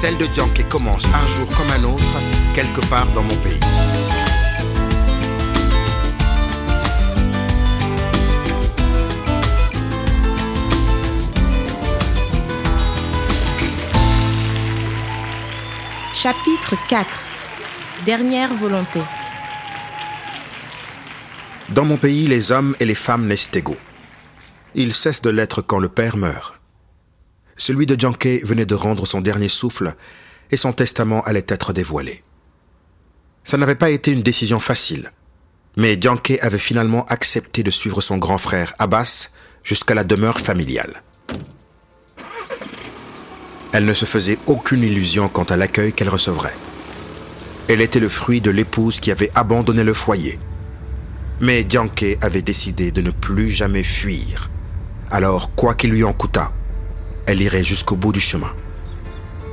Celle de Dianke commence un jour comme un autre, quelque part dans mon pays. Chapitre 4 Dernière volonté Dans mon pays, les hommes et les femmes naissent égaux. Ils cessent de l'être quand le père meurt. Celui de Janke venait de rendre son dernier souffle et son testament allait être dévoilé. Ça n'avait pas été une décision facile, mais Janke avait finalement accepté de suivre son grand frère Abbas jusqu'à la demeure familiale. Elle ne se faisait aucune illusion quant à l'accueil qu'elle recevrait. Elle était le fruit de l'épouse qui avait abandonné le foyer. Mais Dianke avait décidé de ne plus jamais fuir. Alors, quoi qu'il lui en coûtât, elle irait jusqu'au bout du chemin.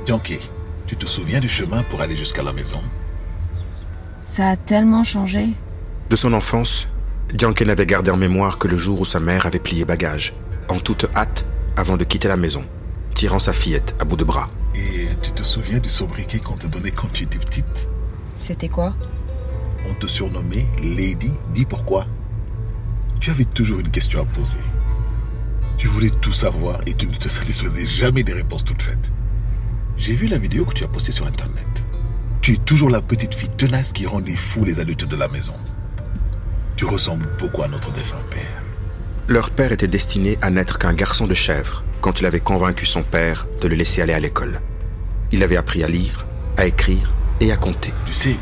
Dianke, tu te souviens du chemin pour aller jusqu'à la maison? Ça a tellement changé. De son enfance, Dianke n'avait gardé en mémoire que le jour où sa mère avait plié bagage, en toute hâte, avant de quitter la maison tirant sa fillette à bout de bras. Et tu te souviens du sobriquet qu'on te donnait quand tu étais petite? C'était quoi? On te surnommait Lady. Dis pourquoi Tu avais toujours une question à poser. Tu voulais tout savoir et tu ne te satisfaisais jamais des réponses toutes faites. J'ai vu la vidéo que tu as postée sur Internet. Tu es toujours la petite fille tenace qui rendait fou les adultes de la maison. Tu ressembles beaucoup à notre défunt père. Leur père était destiné à n'être qu'un garçon de chèvre, quand il avait convaincu son père de le laisser aller à l'école. Il avait appris à lire, à écrire et à compter. Tu sais,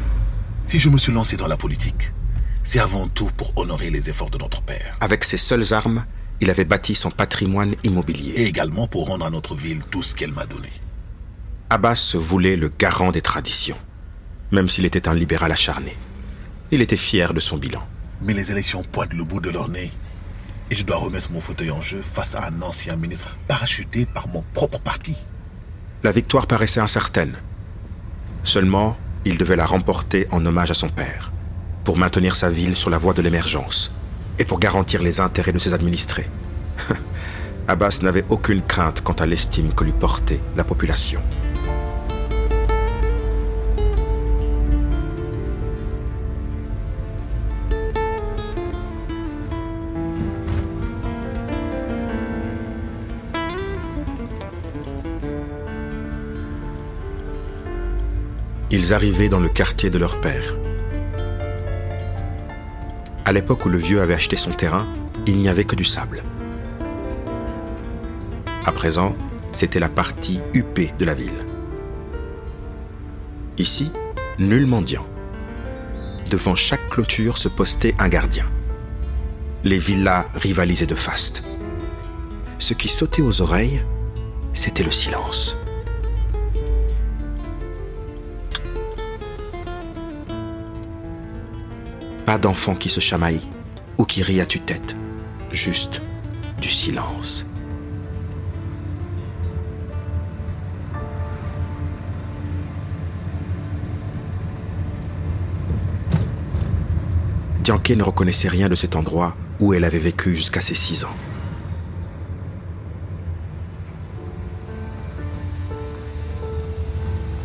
si je me suis lancé dans la politique, c'est avant tout pour honorer les efforts de notre père. Avec ses seules armes, il avait bâti son patrimoine immobilier. Et également pour rendre à notre ville tout ce qu'elle m'a donné. Abbas voulait le garant des traditions, même s'il était un libéral acharné. Il était fier de son bilan. Mais les élections pointent le bout de leur nez et je dois remettre mon fauteuil en jeu face à un ancien ministre parachuté par mon propre parti. La victoire paraissait incertaine. Seulement, il devait la remporter en hommage à son père, pour maintenir sa ville sur la voie de l'émergence et pour garantir les intérêts de ses administrés. Abbas n'avait aucune crainte quant à l'estime que lui portait la population. Ils arrivaient dans le quartier de leur père. À l'époque où le vieux avait acheté son terrain, il n'y avait que du sable. À présent, c'était la partie huppée de la ville. Ici, nul mendiant. Devant chaque clôture se postait un gardien. Les villas rivalisaient de faste. Ce qui sautait aux oreilles, c'était le silence. Pas d'enfant qui se chamaille ou qui rit à tue-tête. Juste du silence. Dianke ne reconnaissait rien de cet endroit où elle avait vécu jusqu'à ses six ans.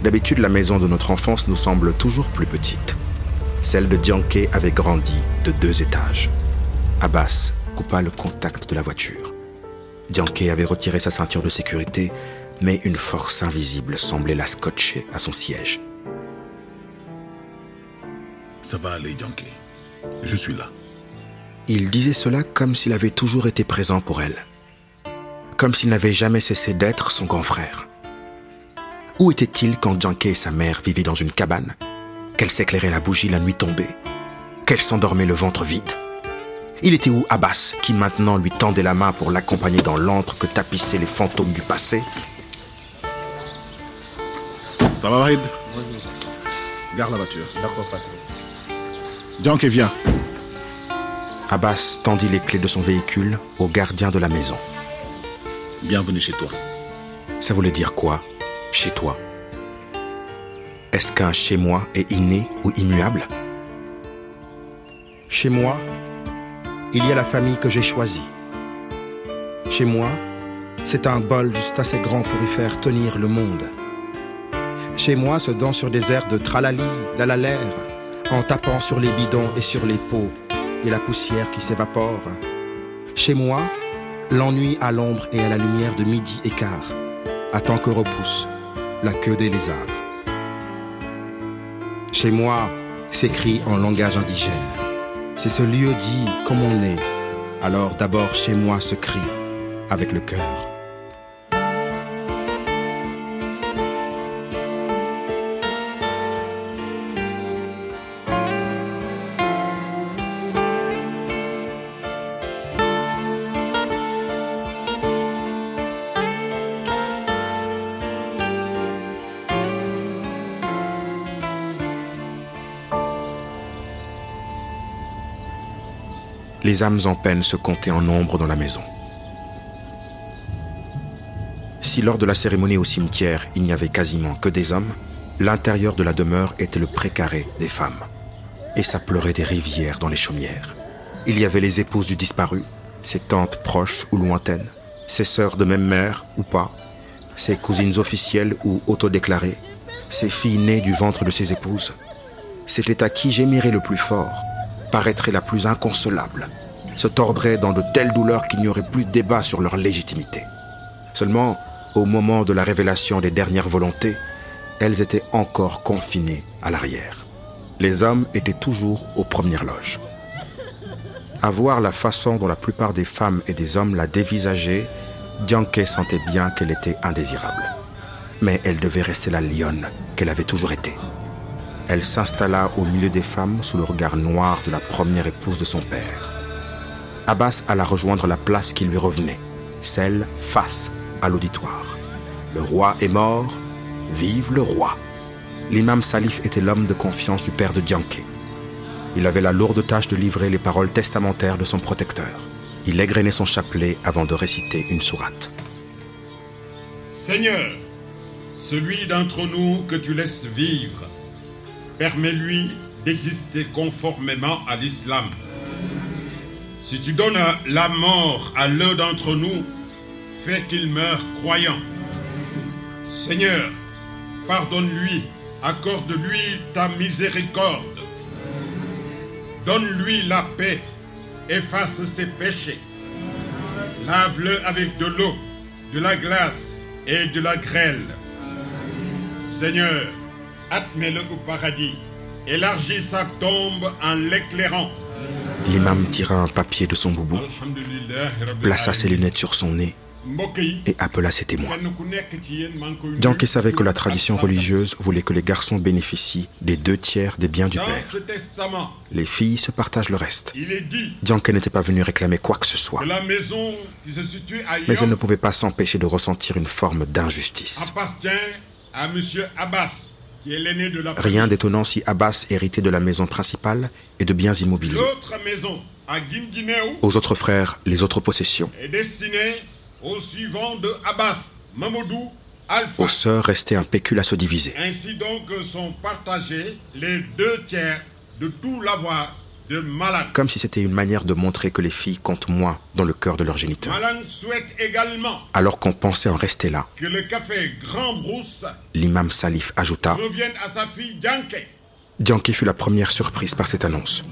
D'habitude, la maison de notre enfance nous semble toujours plus petite. Celle de Dianke avait grandi de deux étages. Abbas coupa le contact de la voiture. Dianke avait retiré sa ceinture de sécurité, mais une force invisible semblait la scotcher à son siège. Ça va aller, Yankee. Je suis là. Il disait cela comme s'il avait toujours été présent pour elle. Comme s'il n'avait jamais cessé d'être son grand frère. Où était-il quand Yankee et sa mère vivaient dans une cabane? Qu'elle s'éclairait la bougie la nuit tombée Qu'elle s'endormait le ventre vide Il était où Abbas, qui maintenant lui tendait la main pour l'accompagner dans l'antre que tapissaient les fantômes du passé? Ça va, Wahid? Garde la voiture. D'accord, patron. Yankee, viens. Abbas tendit les clés de son véhicule au gardien de la maison. Bienvenue chez toi. Ça voulait dire quoi Chez toi? Est-ce qu'un chez moi est inné ou immuable? Chez moi, il y a la famille que j'ai choisie. Chez moi, c'est un bol juste assez grand pour y faire tenir le monde. Chez moi se danse sur des airs de tralali, lalalaire, en tapant sur les bidons et sur les pots et la poussière qui s'évapore. Chez moi, l'ennui à l'ombre et à la lumière de midi et quart attend que repousse la queue des lézards. Chez moi, s'écrit en langage indigène. C'est ce lieu dit comme on est. Alors d'abord chez moi se crie avec le cœur. Les âmes en peine se comptaient en nombre dans la maison. Si lors de la cérémonie au cimetière il n'y avait quasiment que des hommes, l'intérieur de la demeure était le précaré des femmes. Et ça pleurait des rivières dans les chaumières. Il y avait les épouses du disparu, ses tantes proches ou lointaines, ses sœurs de même mère ou pas, ses cousines officielles ou autodéclarées, ses filles nées du ventre de ses épouses. C'était à qui gémirait le plus fort, paraîtrait la plus inconsolable, se tordrait dans de telles douleurs qu'il n'y aurait plus débat sur leur légitimité. Seulement, au moment de la révélation des dernières volontés, elles étaient encore confinées à l'arrière. Les hommes étaient toujours aux premières loges. À voir la façon dont la plupart des femmes et des hommes la dévisageaient, Dianke sentait bien qu'elle était indésirable. Mais elle devait rester la lionne qu'elle avait toujours été. Elle s'installa au milieu des femmes sous le regard noir de la première épouse de son père. Abbas alla rejoindre la place qui lui revenait, celle face à l'auditoire. Le roi est mort, vive le roi. L'imam Salif était l'homme de confiance du père de Dianke. Il avait la lourde tâche de livrer les paroles testamentaires de son protecteur. Il égrenait son chapelet avant de réciter une sourate. Seigneur, celui d'entre nous que tu laisses vivre, permets-lui d'exister conformément à l'islam. Si tu donnes la mort à l'un d'entre nous, fais qu'il meure croyant. Seigneur, pardonne-lui, accorde-lui ta miséricorde. Donne-lui la paix, efface ses péchés. Lave-le avec de l'eau, de la glace et de la grêle. Seigneur, au paradis. Élargis sa tombe en l'éclairant. L'imam tira un papier de son boubou, plaça ses lunettes sur son nez et appela ses témoins. Dianke savait que la tradition religieuse voulait que les garçons bénéficient des deux tiers des biens du père. Les filles se partagent le reste. il est dit Dianke n'était pas venue réclamer quoi que ce soit, mais elle ne pouvait pas s'empêcher de ressentir une forme d'injustice. appartient à M. Abbas, Rien d'étonnant si Abbas héritait de la maison principale et de biens immobiliers. Aux autres frères, les autres possessions. aux suivants de Abbas, Alpha. Aux sœurs restait un pécule à se diviser. Ainsi donc sont partagés les deux tiers de tout l'avoir. Comme si c'était une manière de montrer que les filles comptent moins dans le cœur de leur géniteur. Malang souhaite également Alors qu'on pensait en rester là, que le café Grand Brousse l'imam Salif ajouta revienne à sa fille Dianke. Dianke fut la première surprise par cette annonce.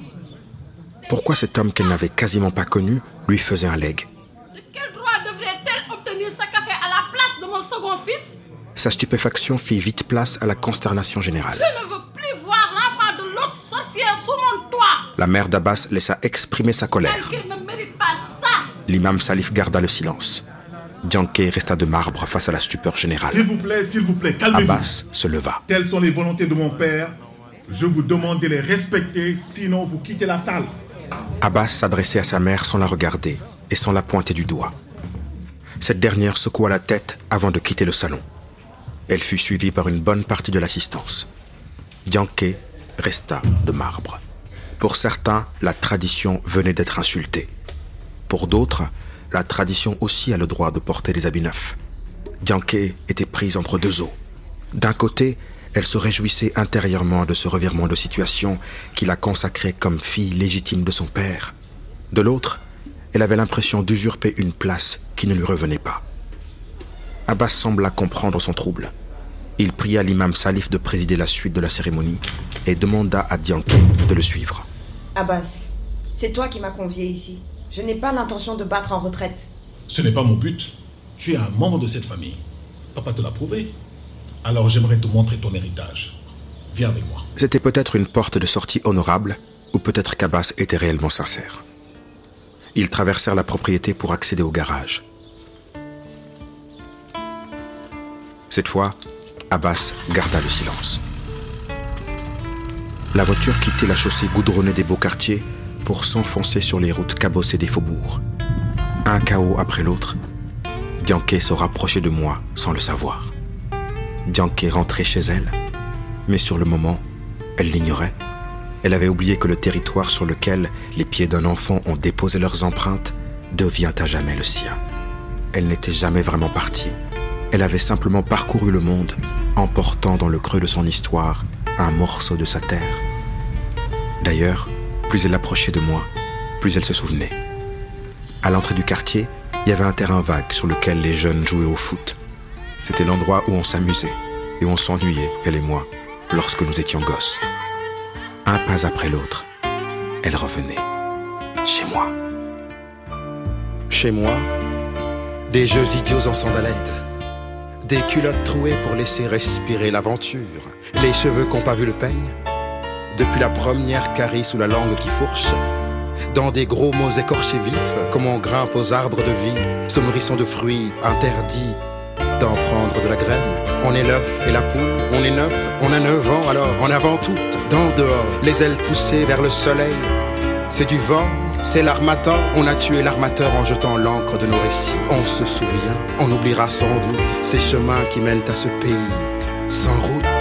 Pourquoi cet homme qu'elle n'avait quasiment pas connu lui faisait un leg De quel droit devrait-elle obtenir ce café à la place de mon second fils? Sa stupéfaction fit vite place à la consternation générale. Je ne veux La mère d'Abbas laissa exprimer sa colère. L'imam Salif garda le silence. Dianké resta de marbre face à la stupeur générale. S'il vous plaît, s'il vous plaît, calmez-vous. Abbas se leva. Telles sont les volontés de mon père. Je vous demande de les respecter, sinon vous quittez la salle. Abbas s'adressait à sa mère sans la regarder et sans la pointer du doigt. Cette dernière secoua la tête avant de quitter le salon. Elle fut suivie par une bonne partie de l'assistance. Dianké resta de marbre. Pour certains, la tradition venait d'être insultée. Pour d'autres, la tradition aussi a le droit de porter des habits neufs. Dianké était prise entre deux eaux. D'un côté, elle se réjouissait intérieurement de ce revirement de situation qui la consacrait comme fille légitime de son père. De l'autre, elle avait l'impression d'usurper une place qui ne lui revenait pas. Abbas sembla comprendre son trouble. Il pria l'imam Salif de présider la suite de la cérémonie et demanda à Dianké de le suivre. Abbas, c'est toi qui m'as convié ici. Je n'ai pas l'intention de battre en retraite. Ce n'est pas mon but. Tu es un membre de cette famille. Papa te l'a prouvé. Alors j'aimerais te montrer ton héritage. Viens avec moi. C'était peut-être une porte de sortie honorable, ou peut-être qu'Abbas était réellement sincère. Ils traversèrent la propriété pour accéder au garage. Cette fois, Abbas garda le silence. La voiture quittait la chaussée goudronnée des beaux quartiers pour s'enfoncer sur les routes cabossées des faubourgs. Un chaos après l'autre, Dianké se rapprochait de moi sans le savoir. Dianké rentrait chez elle, mais sur le moment, elle l'ignorait. Elle avait oublié que le territoire sur lequel les pieds d'un enfant ont déposé leurs empreintes devient à jamais le sien. Elle n'était jamais vraiment partie. Elle avait simplement parcouru le monde, emportant dans le creux de son histoire un morceau de sa terre. D'ailleurs, plus elle approchait de moi, plus elle se souvenait. À l'entrée du quartier, il y avait un terrain vague sur lequel les jeunes jouaient au foot. C'était l'endroit où on s'amusait et où on s'ennuyait, elle et moi, lorsque nous étions gosses. Un pas après l'autre, elle revenait. Chez moi. Chez moi, des jeux idiots en sandalettes. Des culottes trouées pour laisser respirer l'aventure. Les cheveux qu'ont pas vu le peigne. Depuis la première carie sous la langue qui fourche. Dans des gros mots écorchés vifs, comme on grimpe aux arbres de vie, se nourrissant de fruits interdits d'en prendre de la graine. On est l'œuf et la poule, on est neuf, on a neuf ans alors, en avant toutes, dans dehors, les ailes poussées vers le soleil. C'est du vent, c'est l'armateur, on a tué l'armateur en jetant l'encre de nos récits. On se souvient, on oubliera sans doute ces chemins qui mènent à ce pays sans route.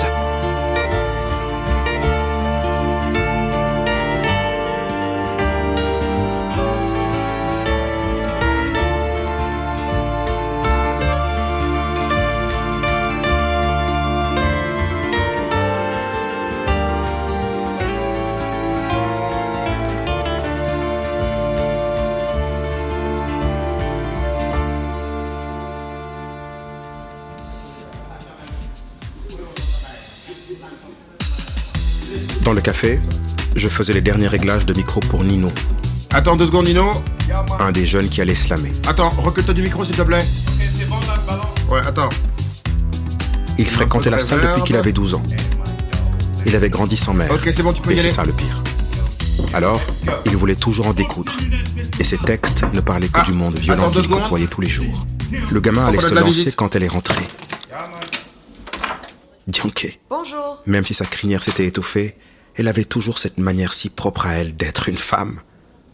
Dans le café, je faisais les derniers réglages de micro pour Nino, Attends deux secondes, Nino. un des jeunes qui allait slammer. Attends, recule-toi du micro, s'il te plaît. Ouais, attends. Il fréquentait la salle depuis qu'il avait 12 ans. Il avait grandi sans mère. Ok, c'est bon, tu peux y Et c'est aller. ça le pire. Alors, il voulait toujours en découdre. Et ses textes ne parlaient que Ah, du monde violent qu'il côtoyait tous les jours. Le gamin allait se la lancer visite. quand elle est rentrée. Dianké. Bonjour. Même si sa crinière s'était étoffée, elle avait toujours cette manière si propre à elle d'être une femme.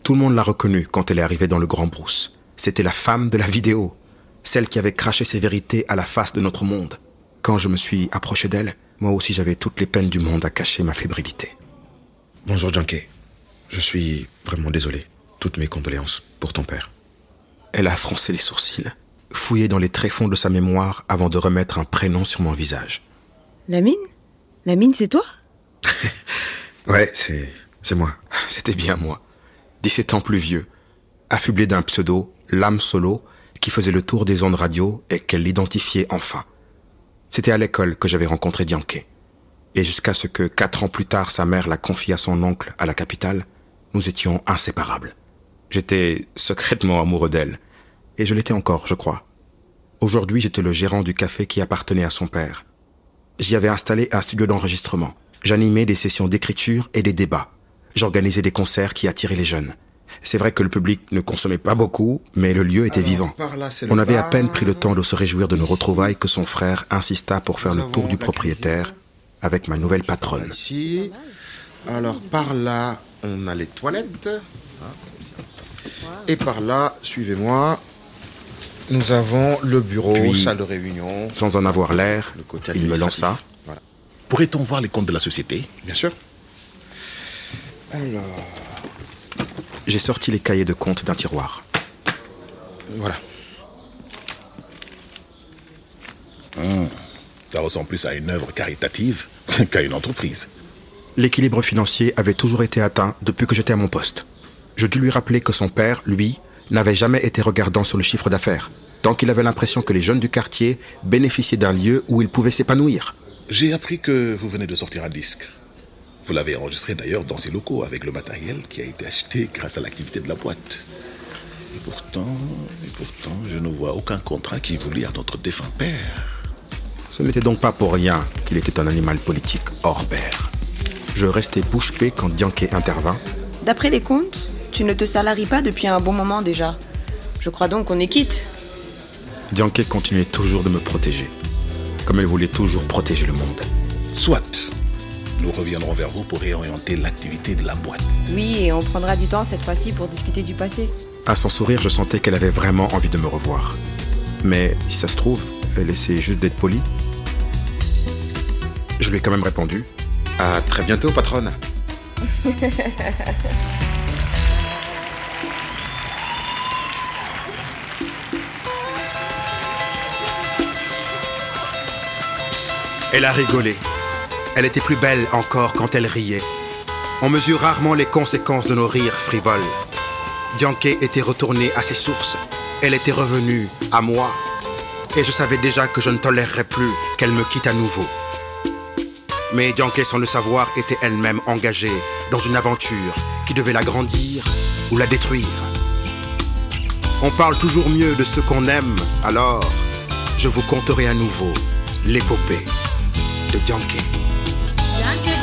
Tout le monde l'a reconnue quand elle est arrivée dans le Grand Brousse. C'était la femme de la vidéo, celle qui avait craché ses vérités à la face de notre monde. Quand je me suis approché d'elle, moi aussi j'avais toutes les peines du monde à cacher ma fébrilité. Bonjour Janké. Je suis vraiment désolé. Toutes mes condoléances pour ton père. Elle a froncé les sourcils, fouillé dans les tréfonds de sa mémoire avant de remettre un prénom sur mon visage. Lamine Lamine, c'est toi? Ouais, c'est. c'est moi. C'était bien moi. 17 ans plus vieux, affublé d'un pseudo, l'âme solo, qui faisait le tour des ondes radio et qu'elle l'identifiait enfin. C'était à l'école que j'avais rencontré Dianké. Et jusqu'à ce que, quatre ans plus tard, sa mère la confie à son oncle à la capitale, nous étions inséparables. J'étais secrètement amoureux d'elle. Et je l'étais encore, je crois. Aujourd'hui, j'étais le gérant du café qui appartenait à son père. J'y avais installé un studio d'enregistrement. J'animais des sessions d'écriture et des débats. j'organisais des concerts qui attiraient les jeunes. C'est vrai que le public ne consommait pas beaucoup, mais le lieu était Alors, vivant. là, On avait à peine pris le temps de se réjouir de nos retrouvailles que son frère insista pour faire Nous le tour du propriétaire avec ma nouvelle patronne. Ici. Alors par là, on a les toilettes. Et par là, suivez-moi. Nous avons le bureau, Puis- salle de réunion. Sans en avoir l'air, il me lança. Pourrait-on voir les comptes de la société? Bien sûr. Alors, J'ai sorti les cahiers de compte d'un tiroir. voilà. Ça ressemble plus à une œuvre caritative qu'à une entreprise. L'équilibre financier avait toujours été atteint depuis que j'étais à mon poste. Je dus lui rappeler que son père, lui, n'avait jamais été regardant sur le chiffre d'affaires, tant qu'il avait l'impression que les jeunes du quartier bénéficiaient d'un lieu où ils pouvaient s'épanouir. J'ai appris que vous venez de sortir un disque. Vous l'avez enregistré d'ailleurs dans ces locaux avec le matériel qui a été acheté grâce à l'activité de la boîte. Et pourtant, et pourtant, je ne vois aucun contrat qui vous lie à notre défunt père. Ce n'était donc pas pour rien qu'il était un animal politique hors pair. Je restais bouche bée quand Dianke intervint. D'après les comptes, tu ne te salaries pas depuis un bon moment déjà. Je crois donc qu'on est quitte. Dianke continuait toujours de me protéger, comme elle voulait toujours protéger le monde. Soit, nous reviendrons vers vous pour réorienter l'activité de la boîte. Oui, et on prendra du temps cette fois-ci pour discuter du passé. À son sourire, je sentais qu'elle avait vraiment envie de me revoir. Mais si ça se trouve, elle essayait juste d'être polie. Je lui ai quand même répondu. À très bientôt, patronne. Elle a rigolé. Elle était plus belle encore quand elle riait. On mesure rarement les conséquences de nos rires frivoles. Dianke était retournée à ses sources. Elle était revenue à moi. Et je savais déjà que je ne tolérerais plus qu'elle me quitte à nouveau. Mais Dianke, sans le savoir, était elle-même engagée dans une aventure qui devait la grandir ou la détruire. On parle toujours mieux de ce qu'on aime, alors je vous conterai à nouveau l'épopée de Dianke. Bianca